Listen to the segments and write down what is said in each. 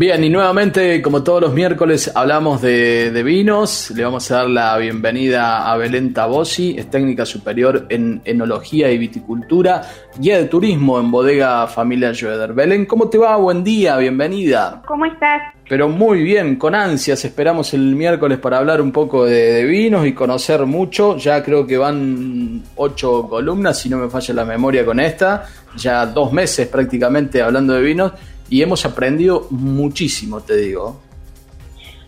Bien, y nuevamente, como todos los miércoles, hablamos de, vinos. Le vamos a dar la bienvenida a Belén Tabosi, es técnica superior en enología y viticultura, guía de turismo en bodega Familia Schroeder. Belén, ¿cómo te va? Buen día, bienvenida. ¿Cómo estás? Pero muy bien, con ansias. Esperamos el miércoles para hablar un poco de, de vinos y conocer mucho. Ya creo que van ocho columnas, si no me falla la memoria con esta. Ya dos meses prácticamente hablando de vinos y hemos aprendido muchísimo, te digo.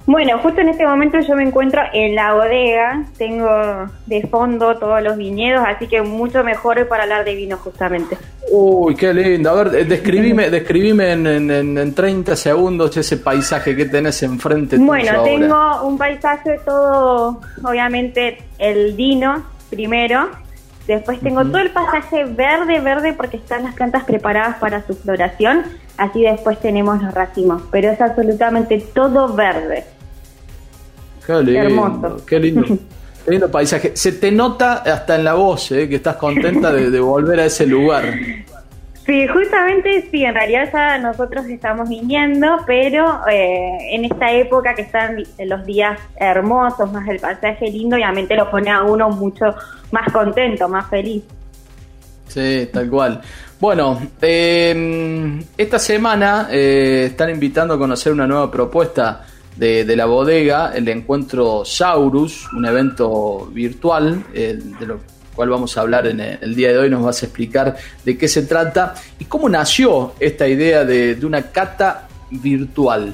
Bueno, justo en este momento yo me encuentro en la bodega, tengo de fondo todos los viñedos, así que mucho mejor para hablar de vino justamente. Uy, qué lindo. A ver, eh, describime, describime en, en, en 30 segundos ese paisaje que tenés enfrente. Bueno, tengo un paisaje todo, obviamente, el vino primero, Después tengo todo el pasaje verde, verde, porque están las plantas preparadas para su floración. Así después tenemos los racimos, pero es absolutamente todo verde. Qué lindo, Hermoso. Qué lindo. Qué lindo paisaje. Se te nota hasta en la voz eh, que estás contenta de, volver a ese lugar. Sí, justamente sí, en realidad ya nosotros estamos viniendo, pero eh, en esta época que están los días hermosos, más el paisaje lindo, obviamente lo pone a uno mucho más contento, más feliz. Sí, tal cual. Bueno, eh, esta semana eh, están invitando a conocer una nueva propuesta de, la bodega, el encuentro Saurus, un evento virtual, eh, de lo cual vamos a hablar en el día de hoy. Nos vas a explicar de qué se trata y cómo nació esta idea de, de una cata virtual.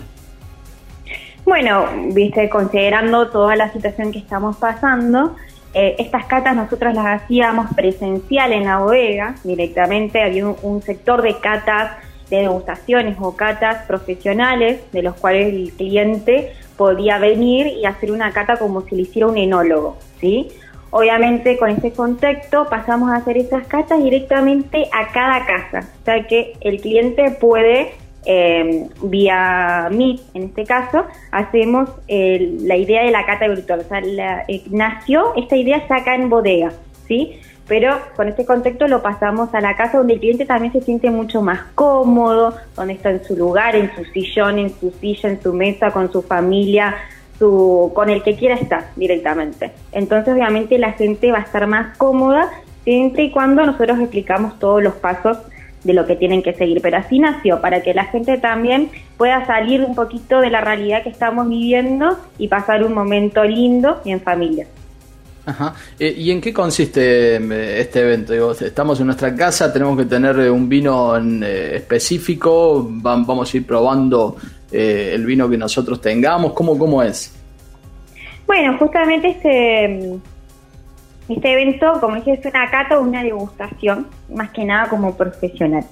Bueno, viste, considerando toda la situación que estamos pasando, eh, estas catas nosotros las hacíamos presencial en la bodega, directamente había un, sector de catas de degustaciones o catas profesionales de los cuales el cliente podía venir y hacer una cata como si le hiciera un enólogo, ¿sí? Obviamente con ese contexto pasamos a hacer esas catas directamente a cada casa, o sea que el cliente puede eh, vía Meet, en este caso, hacemos la idea de la cata virtual. O sea, eh, nació esta idea acá en bodega, ¿sí? Pero con este contexto lo pasamos a la casa donde el cliente también se siente mucho más cómodo, donde está en su lugar, en su sillón, en su silla, en su mesa, con su familia, su, con el que quiera estar directamente. Entonces, obviamente, la gente va a estar más cómoda siempre y cuando nosotros explicamos todos los pasos de lo que tienen que seguir. Pero así nació, para que la gente también pueda salir un poquito de la realidad que estamos viviendo y pasar un momento lindo y en familia. Ajá. Eh, ¿Y en qué consiste eh, este evento? Digo, estamos en nuestra casa, tenemos que tener eh, un vino en, específico, vamos a ir probando el vino que nosotros tengamos, ¿cómo, cómo es? Bueno, justamente este este evento, como dije, es una cata o una degustación, más que nada como profesional.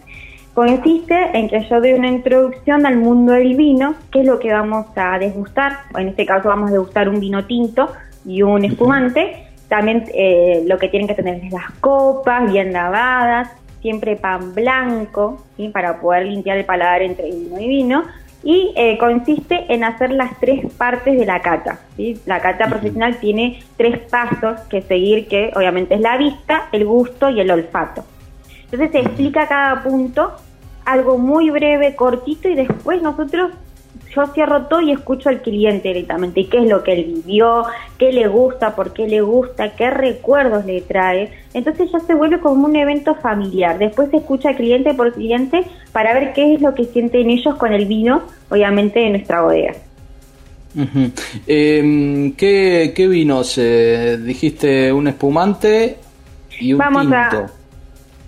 Consiste en que yo doy una introducción al mundo del vino, qué es lo que vamos a degustar. En este caso vamos a degustar un vino tinto y un espumante. También eh, lo que tienen que tener es las copas bien lavadas, siempre pan blanco, para poder limpiar el paladar entre vino y vino y eh, consiste en hacer las tres partes de la cata. La cata profesional tiene tres pasos que seguir, que obviamente es la vista, el gusto y el olfato. Entonces se explica cada punto, algo muy breve, cortito, y después nosotros yo cierro todo y escucho al cliente directamente, qué es lo que él vivió, qué le gusta, por qué le gusta, qué recuerdos le trae. Entonces ya se vuelve como un evento familiar. Después se escucha cliente por cliente para ver qué es lo que sienten ellos con el vino, obviamente, de nuestra bodega. Em, ¿qué, vinos? Eh, dijiste un espumante y un vamos tinto. A,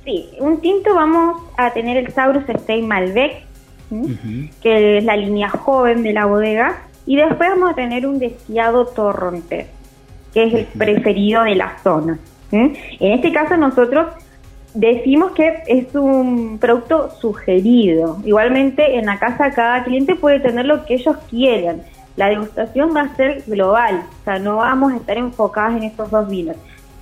sí, un tinto vamos a tener el Saurus Stein Malbec, que es la línea joven de la bodega, y después vamos a tener un deseado torrontés, que es el preferido de la zona. En este caso nosotros decimos que es un producto sugerido. Igualmente en la casa cada cliente puede tener lo que ellos quieran. La degustación va a ser global, o sea, no vamos a estar enfocadas en estos dos vinos.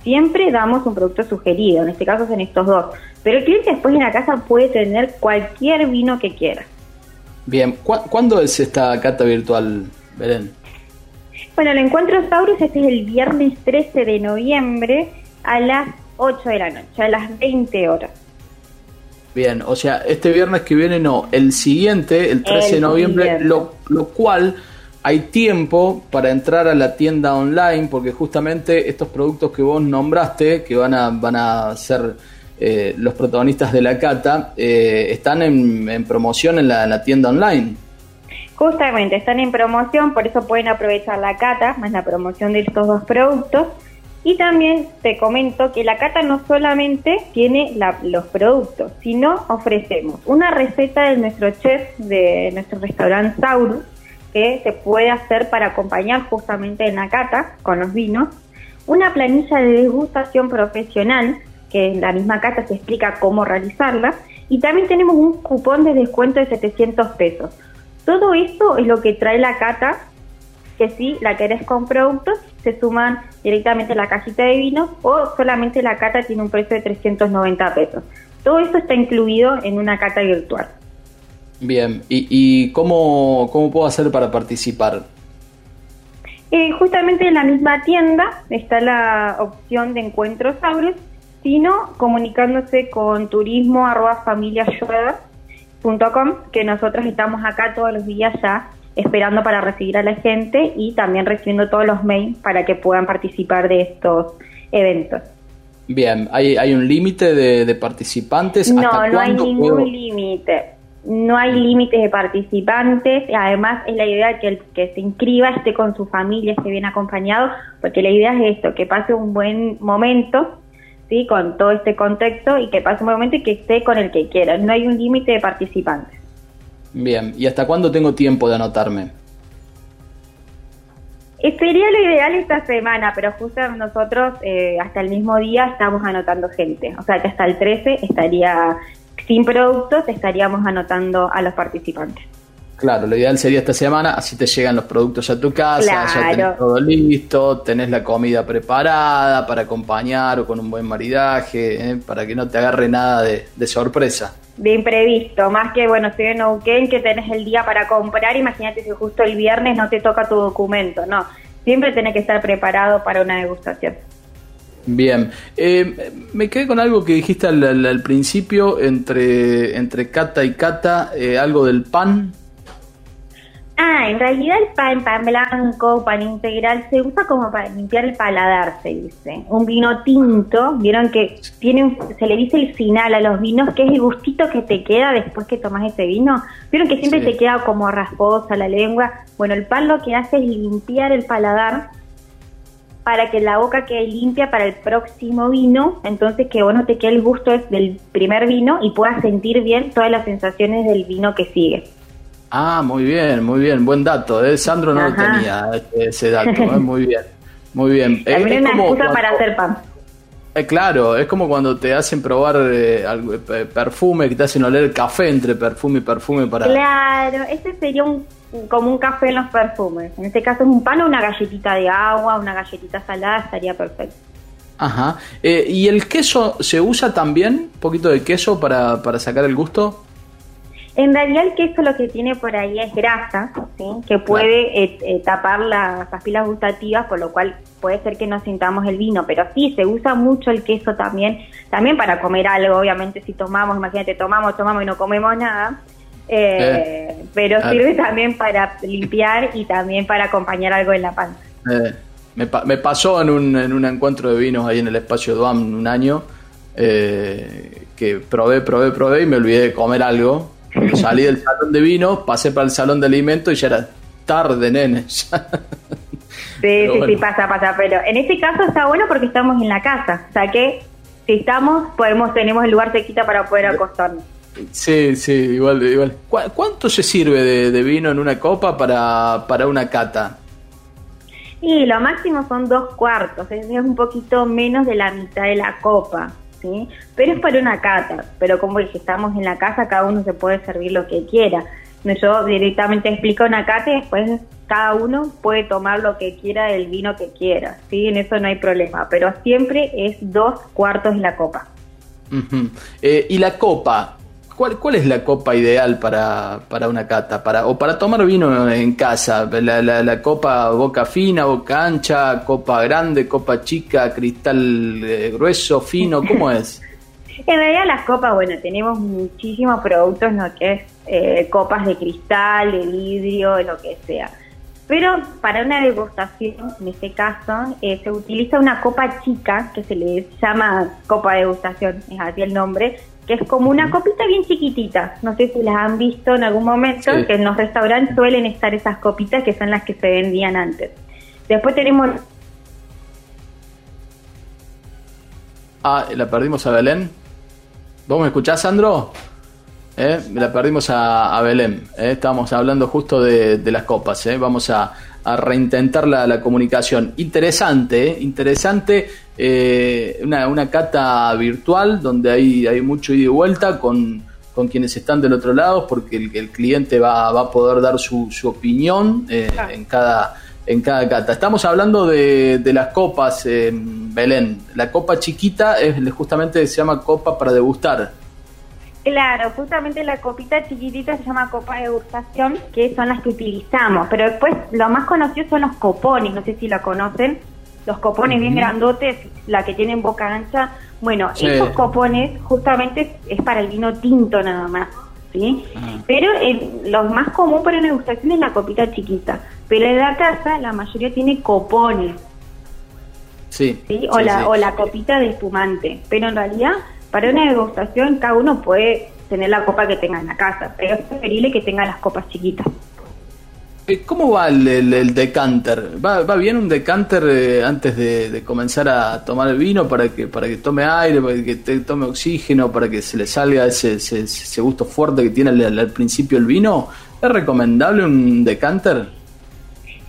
siempre damos un producto sugerido, en este caso son estos dos. Pero el cliente después en la casa puede tener cualquier vino que quiera. Bien, ¿cuándo es esta cata virtual, Belén? Bueno, el encuentro Saurus este es el viernes 13 de noviembre a las 8 de la noche, a las 20 horas. Bien, o sea, este viernes que viene no, el siguiente, el 13 de noviembre, lo, lo, cual hay tiempo para entrar a la tienda online, porque justamente estos productos que vos nombraste, que van a, van a ser eh, los protagonistas de la cata, eh, están en, promoción en la, tienda online. Justamente, están en promoción, por eso pueden aprovechar la cata, más la promoción de estos dos productos. Y también te comento que la cata no solamente tiene los productos, sino ofrecemos una receta de nuestro chef de nuestro restaurante Saurus, que se puede hacer para acompañar justamente en la cata con los vinos, una planilla de degustación profesional que en la misma cata se explica cómo realizarla, y también tenemos un cupón de descuento de 700 pesos. Todo esto es lo que trae la cata, que si la querés con productos, se suman directamente la cajita de vino o solamente la cata tiene un precio de 390 pesos. Todo esto está incluido en una cata virtual. Bien, ¿y, cómo, cómo puedo hacer para participar? Eh, justamente en la misma tienda está la opción de encuentros auros sino comunicándose con turismo que nosotros estamos acá todos los días ya esperando para recibir a la gente y también recibiendo todos los mails para que puedan participar de estos eventos. Bien, ¿hay, hay un límite de, participantes? No, no hay ningún límite. No hay límites de participantes. Además, es la idea que el que se inscriba esté con su familia, esté bien acompañado, porque la idea es esto, que pase un buen momento ¿sí? con todo este contexto y que pase un momento y que esté con el que quiera. No hay un límite de participantes. Bien, ¿y hasta cuándo tengo tiempo de anotarme? Sería lo ideal esta semana, pero justo nosotros eh, hasta el mismo día estamos anotando gente. O sea que hasta el 13 estaría sin productos, estaríamos anotando a los participantes. Claro, lo ideal sería esta semana, así te llegan los productos a tu casa, ya tenés todo listo, tenés la comida preparada para acompañar o con un buen maridaje, ¿eh? para que no te agarre nada de, sorpresa. De imprevisto, más que, bueno, estoy en Neuquén que tenés el día para comprar, imagínate si justo el viernes no te toca tu documento, no, siempre tenés que estar preparado para una degustación. Bien, eh, me quedé con algo que dijiste al, principio entre, entre Cata y Cata, eh, algo del pan. Ah, en realidad el pan, pan blanco, pan integral, se usa como para limpiar el paladar, se dice. Un vino tinto, vieron que tiene se le dice el final a los vinos, que es el gustito que te queda después que tomas ese vino. Vieron que siempre te queda como rasposa la lengua. Bueno, el pan lo que hace es limpiar el paladar para que la boca quede limpia para el próximo vino, entonces que bueno te quede el gusto del primer vino y puedas sentir bien todas las sensaciones del vino que sigue. Ah, muy bien, muy bien, buen dato. ¿eh? Sandro no tenía ese dato, ¿eh? muy bien, muy bien. También es una excusa para hacer pan. Eh, claro, es como cuando te hacen probar eh, perfume, que te hacen oler café entre perfume y perfume para... Claro, ese sería un, como un café en los perfumes. En este caso es un pan o una galletita de agua, una galletita salada, estaría perfecto. Ajá. ¿Y el queso se usa también? ¿Un poquito de queso para, para sacar el gusto? En realidad el queso lo que tiene por ahí es grasa, que puede eh, eh, tapar las papilas gustativas, por lo cual puede ser que no sintamos el vino, pero sí, se usa mucho el queso también, también para comer algo, obviamente si tomamos, imagínate, tomamos, tomamos y no comemos nada, eh, pero sirve también para limpiar y también para acompañar algo en la panza. Me, me, pasó en un, en un encuentro de vinos ahí en el espacio Duam un año, que probé, probé, probé y me olvidé de comer algo salí del salón de vino, pasé para el salón de alimentos y ya era tarde, nene. sí, sí, sí, pasa, pasa. Pero en este caso está bueno porque estamos en la casa. O sea que si estamos, podemos tenemos el lugar sequita para poder acostarnos. Sí, sí, igual. igual. ¿Cuánto se sirve de, vino en una copa para, para una cata? Y lo máximo son dos cuartos, es un poquito menos de la mitad de la copa. Pero es para una cata, pero como estamos en la casa, cada uno se puede servir lo que quiera. Yo directamente explico una cata y después cada uno puede tomar lo que quiera del vino que quiera, ¿sí? En eso no hay problema, pero siempre es dos cuartos la copa. Eh, ¿Y la copa? ¿Cuál, ¿Cuál es la copa ideal para, para una cata? Para, o para tomar vino en casa. La, la, copa boca fina, boca ancha, copa grande, copa chica, cristal eh, grueso, fino, ¿cómo es? en realidad las copas, bueno, tenemos muchísimos productos en lo que es eh, copas de cristal, de vidrio, lo que sea. Pero para una degustación, en este caso, eh, se utiliza una copa chica, que se le llama copa de degustación, es así el nombre, que es como una copita bien chiquitita. No sé si las han visto en algún momento, que en los restaurantes suelen estar esas copitas que son las que se vendían antes. Después tenemos... Ah, ¿la perdimos a Belén? ¿Vos me escuchás, Sandro? ¿Eh? La perdimos a, Belén. ¿eh? Estábamos hablando justo de, las copas. ¿eh? Vamos a, reintentar la, comunicación. Interesante, ¿eh? interesante. Una, una, cata virtual donde hay, hay mucho ida y vuelta con, con quienes están del otro lado, porque el, cliente va, va, a poder dar su, su opinión en cada en cada cata. Estamos hablando de, de las copas, Belén. La copa chiquita es justamente se llama copa para degustar. Claro, justamente la copita chiquitita se llama copa de degustación, que son las que utilizamos. Pero después lo más conocido son los copones, no sé si la conocen. Los copones bien grandotes, la que tienen boca ancha. Bueno, esos copones justamente es para el vino tinto nada más. ¿sí? Ah. Pero lo más común para una degustación es la copita chiquita. Pero en la casa la mayoría tiene copones. Sí. O, la, o la copita de espumante. Pero en realidad para una degustación cada uno puede tener la copa que tenga en la casa, pero es preferible que tenga las copas chiquitas. Eh, ¿Cómo va el, decanter? ¿Va, bien un decanter eh, antes de, comenzar a tomar el vino para que para que tome aire, para que tome oxígeno, para que se le salga ese, ese, gusto fuerte que tiene al, principio el vino? ¿Es recomendable un decanter?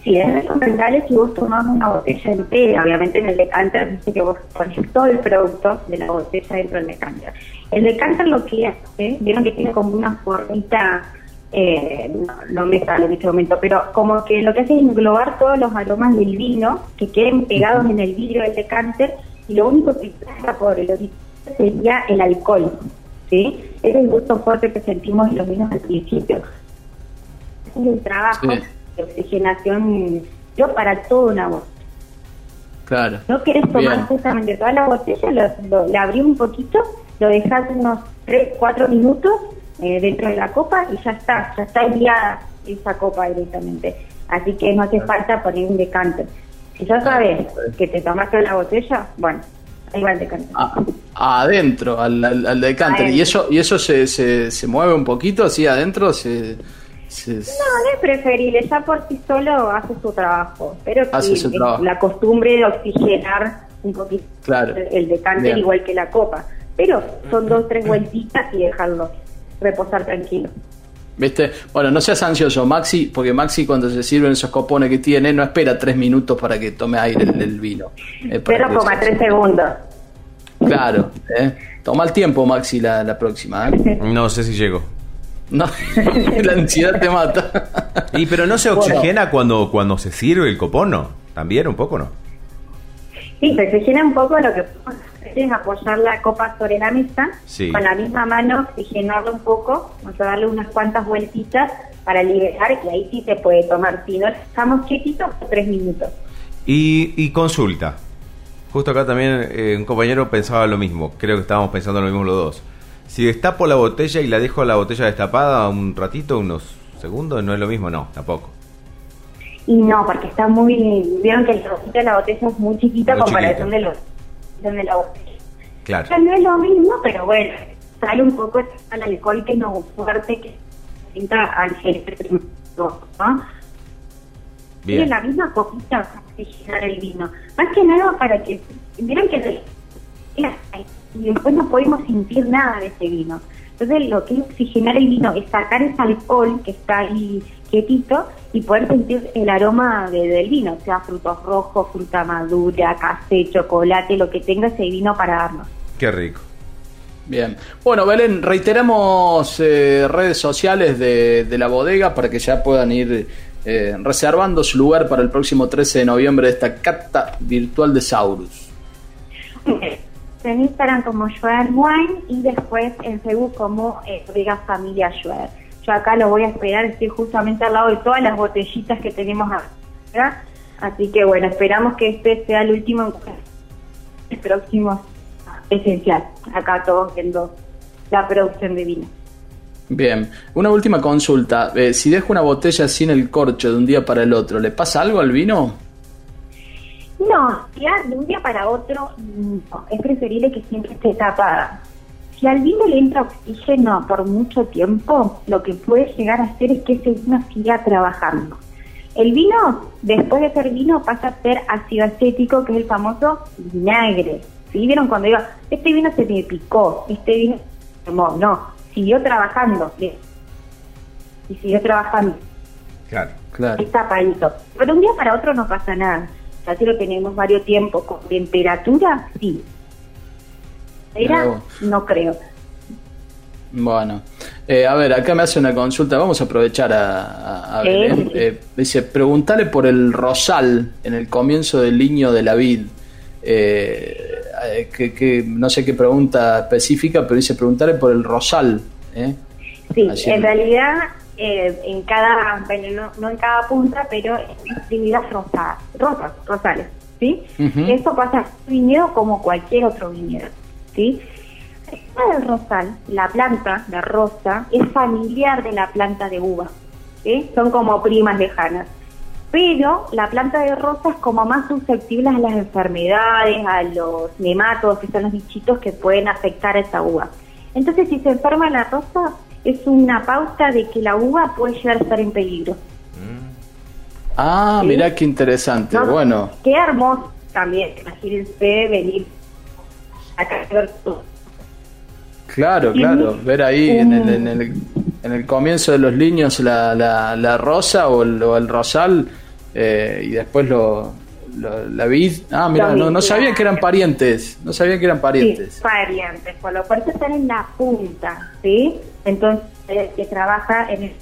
Sí, es recomendable si vos tomás una botella entera. Obviamente en el decanter dice que vos pones todo el producto de la botella dentro del decanter. El decanter lo que hace, vieron que tiene como una formita, eh, no, me sale en este momento, pero como que lo que hace es englobar todos los aromas del vino que queden pegados en el vidrio del decanter y lo único que pasa por el sería el alcohol. ¿sí? Es el gusto fuerte que sentimos en los vinos al principio. Es el trabajo de oxigenación yo para toda una botella. Claro. No querés tomar justamente toda la botella, lo, le abrí un poquito, lo dejas unos 3, 4 minutos eh, dentro de la copa y ya está, ya está guiada esa copa directamente. Así que no hace falta poner un decanter. Si ya sabes que te tomaste la botella, bueno, ahí va el decanter. Ah, adentro, al, al, decanter. ¿Y eso y eso se, se, se mueve un poquito así adentro? se no, no es preferible, ya por sí solo hace su trabajo, pero sí, la costumbre de oxigenar un poquito el decanter igual que la copa, pero son dos, tres vueltitas y dejarlo reposar tranquilo. ¿Viste? Bueno, no seas ansioso, Maxi, porque Maxi cuando se sirven esos copones que tiene, no espera tres minutos para que tome aire el, vino. Eh, tres segundos. Claro, eh. toma el tiempo, Maxi, la, la próxima. ¿eh? No sé si llego. No, la ansiedad te mata. y pero no se oxigena cuando cuando se sirve el copón, ¿no? También un poco, ¿no? Sí, se oxigena un poco lo que podemos hacer es apoyar la copa sobre la mesa, con la misma mano oxigenarlo un poco, vamos a darle unas cuantas vueltitas para liberar y ahí sí se puede tomar. Si no estamos chiquitos, tres minutos. Y, y consulta. Justo acá también eh, un compañero pensaba lo mismo, creo que estábamos pensando lo mismo los dos. Si destapo la botella y la dejo la botella destapada un ratito, unos segundos, ¿no es lo mismo? No, tampoco. Y no, porque está muy... Vieron que el trocito de la botella es muy chiquita comparación de, los, de la botella. Claro. no es lo mismo, pero bueno, sale un poco al alcohol que no fuerte que sienta al gel. ¿no? Tiene la misma copita para oxigenar el vino. Más que nada para que... Vieron que y después no podemos sentir nada de ese vino. Entonces lo que es oxigenar el vino es sacar ese alcohol que está ahí quietito y poder sentir el aroma del vino, sea frutos rojos, fruta madura, café, chocolate, lo que tenga ese vino para darnos. Qué rico. Bien. Bueno, Belén, reiteramos eh, redes sociales de, de, la bodega para que ya puedan ir eh, reservando su lugar para el próximo 13 de noviembre de esta cata virtual de Saurus. En Instagram como Schwer Wine y después en Facebook como eh, Familia Schwer. Yo acá lo voy a esperar, estoy justamente al lado de todas las botellitas que tenemos acá. Así que bueno, esperamos que este sea el último, el próximo esencial. Acá todos viendo la producción de vino. Bien, una última consulta. Eh, si dejo una botella sin el corcho de un día para el otro, ¿le pasa algo al vino? No, ya de un día para otro es preferible que siempre esté tapada. Si al vino le entra oxígeno por mucho tiempo, lo que puede llegar a hacer es que ese vino siga trabajando. El vino, después de ser vino, pasa a ser ácido acético, que es el famoso vinagre. ¿Sí? ¿Vieron cuando digo, este vino se me picó, este vino no, no, siguió trabajando. Y siguió trabajando. Claro, claro. Está tapadito. Pero un día para otro no pasa nada. Ya si lo tenemos varios tiempos con temperatura, sí. Era, no creo. Bueno, eh, a ver, acá me hace una consulta. Vamos a aprovechar a, a, eh, dice, preguntale por el rosal en el comienzo del liño de la vid. Eh, eh, que, no sé qué pregunta específica, pero dice preguntarle por el rosal. ¿eh? Sí, en realidad eh, en cada, bueno, no, en cada punta, pero en actividades rosas, rosas, rosales, ¿sí? Eso pasa en viñedo como cualquier otro viñedo, ¿sí? El rosal, la planta, la rosa, es familiar de la planta de uva, ¿sí? Son como primas lejanas pero la planta de rosa es como más susceptible a las enfermedades, a los nematos, que son los bichitos que pueden afectar a esa uva. Entonces, si se enferma la rosa, es una pauta de que la uva puede llegar a estar en peligro. Mm. Ah, mira qué interesante. bueno. Qué hermoso también, imagínense venir acá a ver todo. Claro, claro, ver ahí en, el, en, el, en, el, comienzo de los niños la, la, la rosa o el, o el rosal eh, y después lo, la vid. Ah, mira, no, no sabía que eran parientes, no sabía que eran parientes. Sí, parientes, por lo cual están en la punta, ¿sí? Entonces, que trabaja en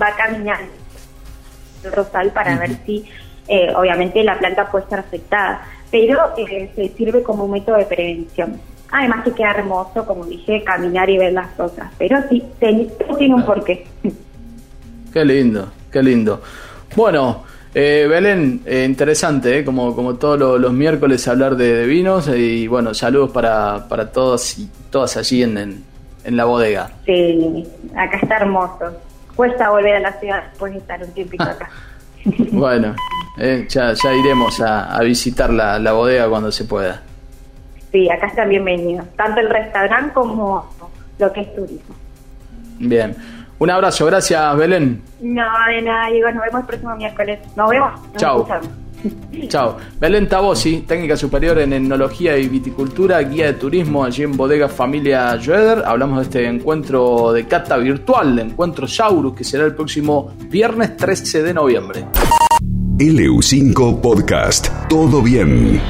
va a caminar el rosal para ver si, eh, obviamente, la planta puede estar afectada, pero eh, se sirve como un método de prevención. Además que queda hermoso, como dije, caminar y ver las cosas, pero sí, tiene un porqué. Qué lindo, qué lindo. Bueno, eh, Belén, eh, interesante, eh, como, como todos los, miércoles hablar de, vinos y bueno, saludos para, para todos y todas allí en, en, la bodega. Sí, acá está hermoso. Cuesta volver a la ciudad después de estar un tiempito acá. bueno, ya, ya iremos a, a visitar la, la bodega cuando se pueda. Sí, acá están bienvenidos, tanto el restaurante como lo que es turismo. Bien. Un abrazo, gracias Belén. No, de nada, Diego, nos vemos el próximo miércoles. Nos vemos. Chao. Chao. Belén Tabosi, técnica superior en etnología y viticultura, guía de turismo allí en Bodega Familia Joeder. Hablamos de este encuentro de cata virtual, encuentro Saurus, que será el próximo viernes 13 de noviembre. LU5 Podcast. Todo bien.